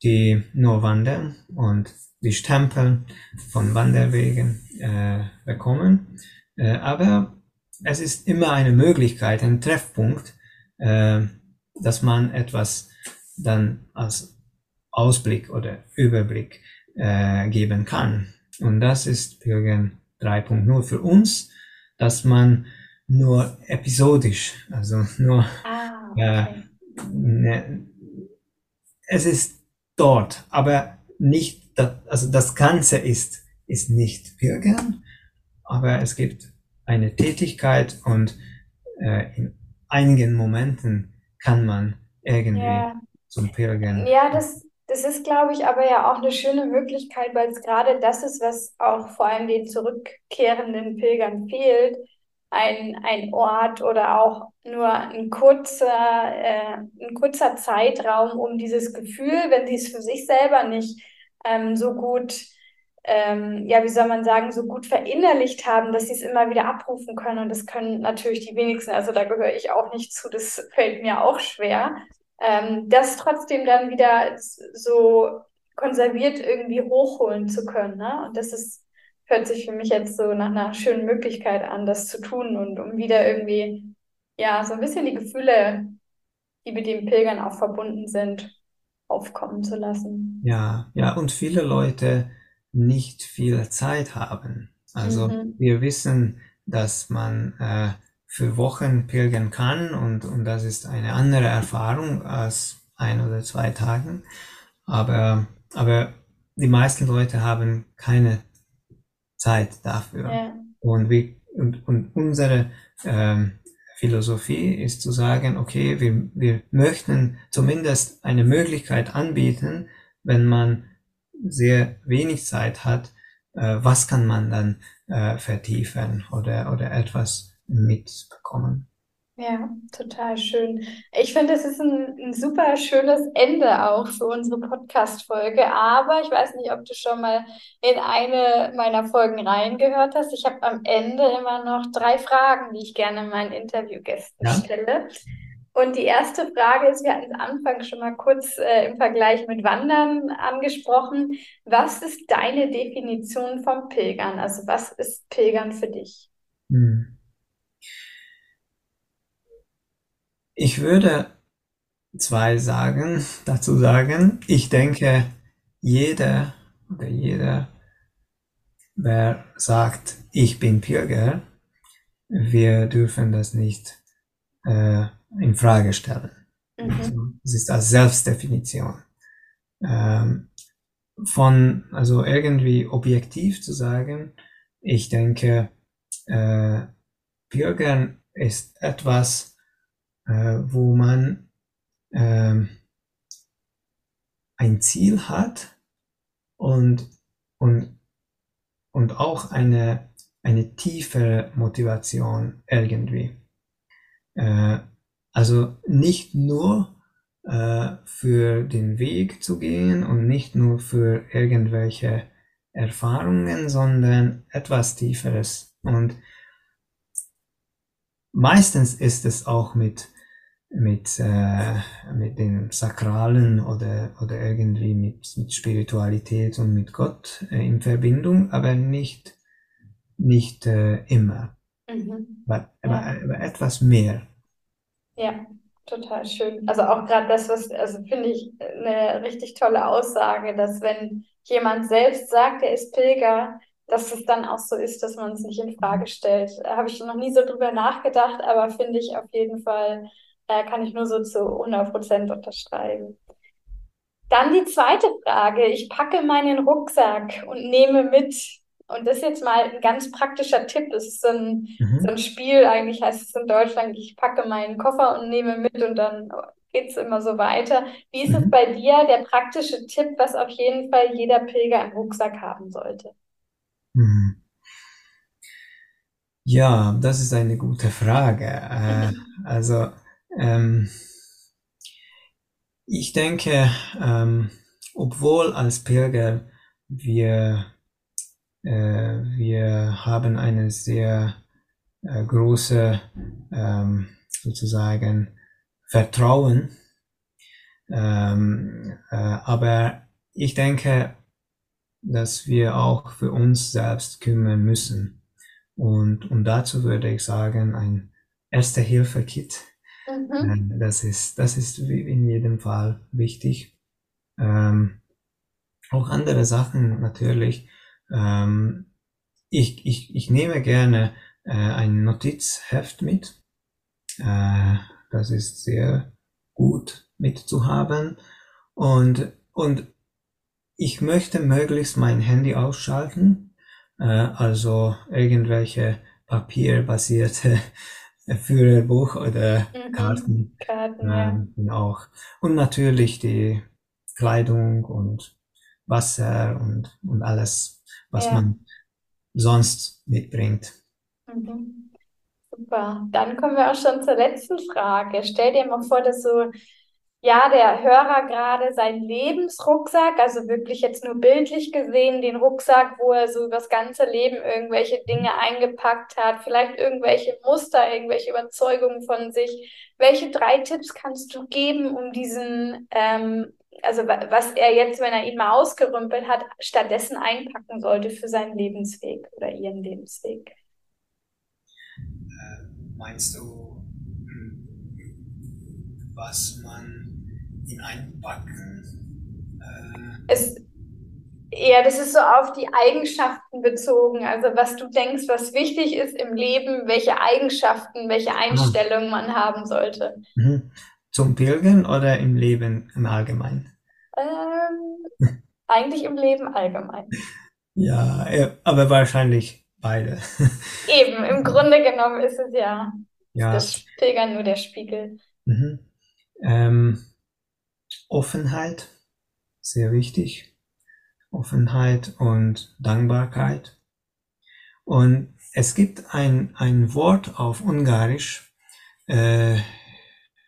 die nur wandern und die Stempel von Wanderwegen äh, bekommen. Äh, aber es ist immer eine Möglichkeit, ein Treffpunkt, äh, dass man etwas dann als Ausblick oder Überblick äh, geben kann. Und das ist Pilgern 3.0 für uns, dass man nur episodisch, also nur ah, okay. äh, ne, es ist dort, aber nicht, also das Ganze ist, ist nicht Pilgern, aber es gibt eine Tätigkeit und äh, in einigen Momenten kann man irgendwie ja. zum Pilgern. Ja, das, das ist, glaube ich, aber ja auch eine schöne Möglichkeit, weil es gerade das ist, was auch vor allem den zurückkehrenden Pilgern fehlt, ein, ein Ort oder auch nur ein kurzer, äh, ein kurzer Zeitraum, um dieses Gefühl, wenn sie es für sich selber nicht ähm, so gut ähm, ja, wie soll man sagen, so gut verinnerlicht haben, dass sie es immer wieder abrufen können. Und das können natürlich die wenigsten, also da gehöre ich auch nicht zu, das fällt mir auch schwer. Ähm, das trotzdem dann wieder so konserviert irgendwie hochholen zu können. Ne? Und das ist, hört sich für mich jetzt so nach einer schönen Möglichkeit an, das zu tun und um wieder irgendwie, ja, so ein bisschen die Gefühle, die mit dem Pilgern auch verbunden sind, aufkommen zu lassen. Ja, ja, und viele Leute nicht viel Zeit haben. Also mhm. wir wissen, dass man äh, für Wochen pilgern kann und, und das ist eine andere Erfahrung als ein oder zwei Tagen. Aber, aber die meisten Leute haben keine Zeit dafür. Ja. Und, wir, und, und unsere ähm, Philosophie ist zu sagen, okay, wir, wir möchten zumindest eine Möglichkeit anbieten, wenn man sehr wenig Zeit hat, äh, was kann man dann äh, vertiefen oder, oder etwas mitbekommen. Ja, total schön. Ich finde, es ist ein, ein, super schönes Ende auch für unsere Podcast-Folge. Aber ich weiß nicht, ob du schon mal in eine meiner Folgen reingehört hast. Ich habe am Ende immer noch drei Fragen, die ich gerne meinen Interviewgästen ja. stelle. Und die erste Frage ist, wir hatten es Anfang schon mal kurz äh, im Vergleich mit Wandern angesprochen. Was ist deine Definition vom Pilgern? Also was ist Pilgern für dich? Hm. Ich würde zwei sagen, dazu sagen. Ich denke, jeder oder jeder, wer sagt, ich bin Pilger, wir dürfen das nicht äh, in Frage stellen. Mhm. Also, das ist als Selbstdefinition. Ähm, von, also irgendwie objektiv zu sagen, ich denke, äh, Bürgern ist etwas, äh, wo man äh, ein Ziel hat und, und, und auch eine, eine tiefe Motivation irgendwie. Äh, also nicht nur äh, für den Weg zu gehen und nicht nur für irgendwelche Erfahrungen, sondern etwas Tieferes. Und meistens ist es auch mit mit, äh, mit dem Sakralen oder, oder irgendwie mit, mit Spiritualität und mit Gott äh, in Verbindung, aber nicht, nicht äh, immer. Mhm. Aber, aber, aber etwas mehr. Ja, total schön. Also auch gerade das, was, also finde ich eine richtig tolle Aussage, dass wenn jemand selbst sagt, er ist Pilger, dass es dann auch so ist, dass man es nicht in Frage stellt. Da habe ich noch nie so drüber nachgedacht, aber finde ich auf jeden Fall, äh, kann ich nur so zu 100 Prozent unterschreiben. Dann die zweite Frage. Ich packe meinen Rucksack und nehme mit und das ist jetzt mal ein ganz praktischer Tipp. Das ist so ein, mhm. so ein Spiel, eigentlich heißt es in Deutschland, ich packe meinen Koffer und nehme mit und dann geht es immer so weiter. Wie ist mhm. es bei dir, der praktische Tipp, was auf jeden Fall jeder Pilger im Rucksack haben sollte? Mhm. Ja, das ist eine gute Frage. Äh, also, ähm, ich denke, ähm, obwohl als Pilger wir äh, wir haben eine sehr äh, große ähm, sozusagen Vertrauen. Ähm, äh, aber ich denke, dass wir auch für uns selbst kümmern müssen. Und, und dazu würde ich sagen, ein Erste-Hilfe-Kit. Mhm. Das ist, das ist in jedem Fall wichtig. Ähm, auch andere Sachen natürlich. Ähm, ich, ich, ich nehme gerne äh, ein Notizheft mit. Äh, das ist sehr gut mitzuhaben. Und, und ich möchte möglichst mein Handy ausschalten. Äh, also irgendwelche papierbasierte Führerbuch oder mhm. Karten. Karten ähm, ja. auch. Und natürlich die Kleidung und Wasser und, und alles was ja. man sonst mitbringt. Mhm. Super. Dann kommen wir auch schon zur letzten Frage. Stell dir mal vor, dass so ja, der Hörer gerade seinen Lebensrucksack, also wirklich jetzt nur bildlich gesehen, den Rucksack, wo er so übers ganze Leben irgendwelche Dinge eingepackt hat, vielleicht irgendwelche Muster, irgendwelche Überzeugungen von sich. Welche drei Tipps kannst du geben, um diesen, ähm, also was er jetzt, wenn er ihn mal ausgerümpelt hat, stattdessen einpacken sollte für seinen Lebensweg oder ihren Lebensweg? Äh, meinst du, hm, was man hineinpacken? Äh, es, ja, das ist so auf die Eigenschaften bezogen. Also was du denkst, was wichtig ist im Leben, welche Eigenschaften, welche ah. Einstellungen man haben sollte. Mhm. Zum Pilgern oder im Leben im Allgemeinen? Ähm, eigentlich im Leben allgemein. Ja, aber wahrscheinlich beide. [LAUGHS] Eben, im Grunde genommen ist es ja, ja. das Pilgern nur der Spiegel. Mhm. Ähm, Offenheit, sehr wichtig. Offenheit und Dankbarkeit. Und es gibt ein, ein Wort auf Ungarisch, äh,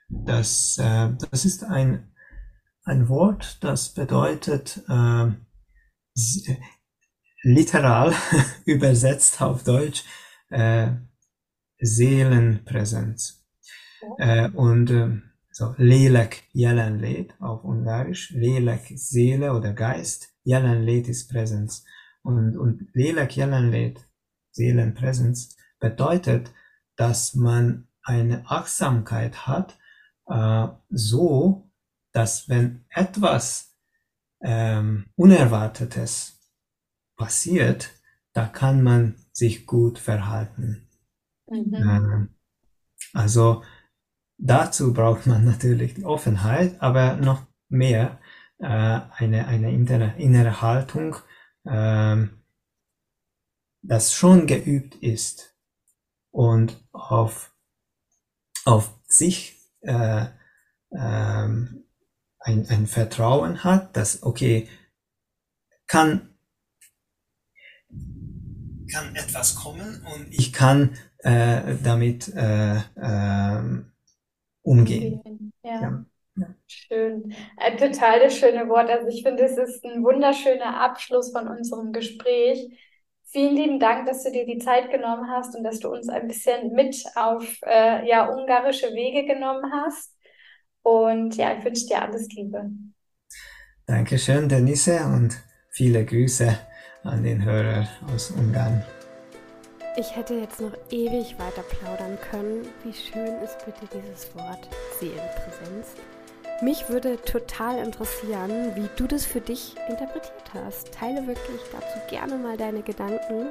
das, äh, das ist ein, ein Wort, das bedeutet äh, literal [LAUGHS] übersetzt auf Deutsch äh, Seelenpräsenz. Äh, und äh, so, Lélek jelenlét auf Ungarisch. Lélek Seele oder Geist. Jelenlét ist Präsenz. Und, und Lélek jelenlét, Seelenpräsenz, bedeutet, dass man eine Achtsamkeit hat, äh, so, dass wenn etwas ähm, Unerwartetes passiert, da kann man sich gut verhalten. Mhm. Ähm, also Dazu braucht man natürlich die Offenheit, aber noch mehr äh, eine, eine innere, innere Haltung, äh, das schon geübt ist und auf, auf sich äh, ähm, ein, ein Vertrauen hat, dass, okay, kann, kann etwas kommen und ich kann äh, damit äh, äh, umgehen. Ja. ja. ja. Schön. Ein total das schöne Wort. Also ich finde, es ist ein wunderschöner Abschluss von unserem Gespräch. Vielen lieben Dank, dass du dir die Zeit genommen hast und dass du uns ein bisschen mit auf äh, ja, ungarische Wege genommen hast. Und ja, ich wünsche dir alles Liebe. Dankeschön, Denise, und viele Grüße an den Hörer aus Ungarn. Ich hätte jetzt noch ewig weiter plaudern können. Wie schön ist bitte dieses Wort Seelenpräsenz? Mich würde total interessieren, wie du das für dich interpretiert hast. Teile wirklich dazu gerne mal deine Gedanken,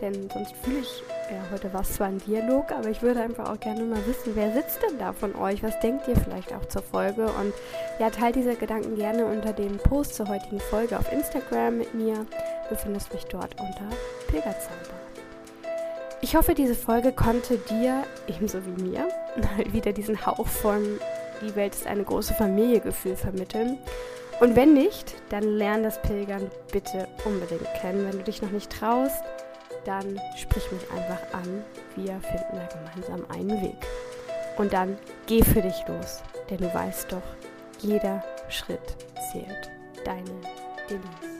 denn sonst fühle ich, ja, heute war es zwar ein Dialog, aber ich würde einfach auch gerne mal wissen, wer sitzt denn da von euch? Was denkt ihr vielleicht auch zur Folge? Und ja, teile diese Gedanken gerne unter dem Post zur heutigen Folge auf Instagram mit mir. Du findest mich dort unter Pilgerzauber. Ich hoffe, diese Folge konnte dir, ebenso wie mir, [LAUGHS] wieder diesen Hauch von Die Welt ist eine große Familie Gefühl vermitteln. Und wenn nicht, dann lern das Pilgern bitte unbedingt kennen. Wenn du dich noch nicht traust, dann sprich mich einfach an. Wir finden da gemeinsam einen Weg. Und dann geh für dich los, denn du weißt doch, jeder Schritt zählt. Deine Denise.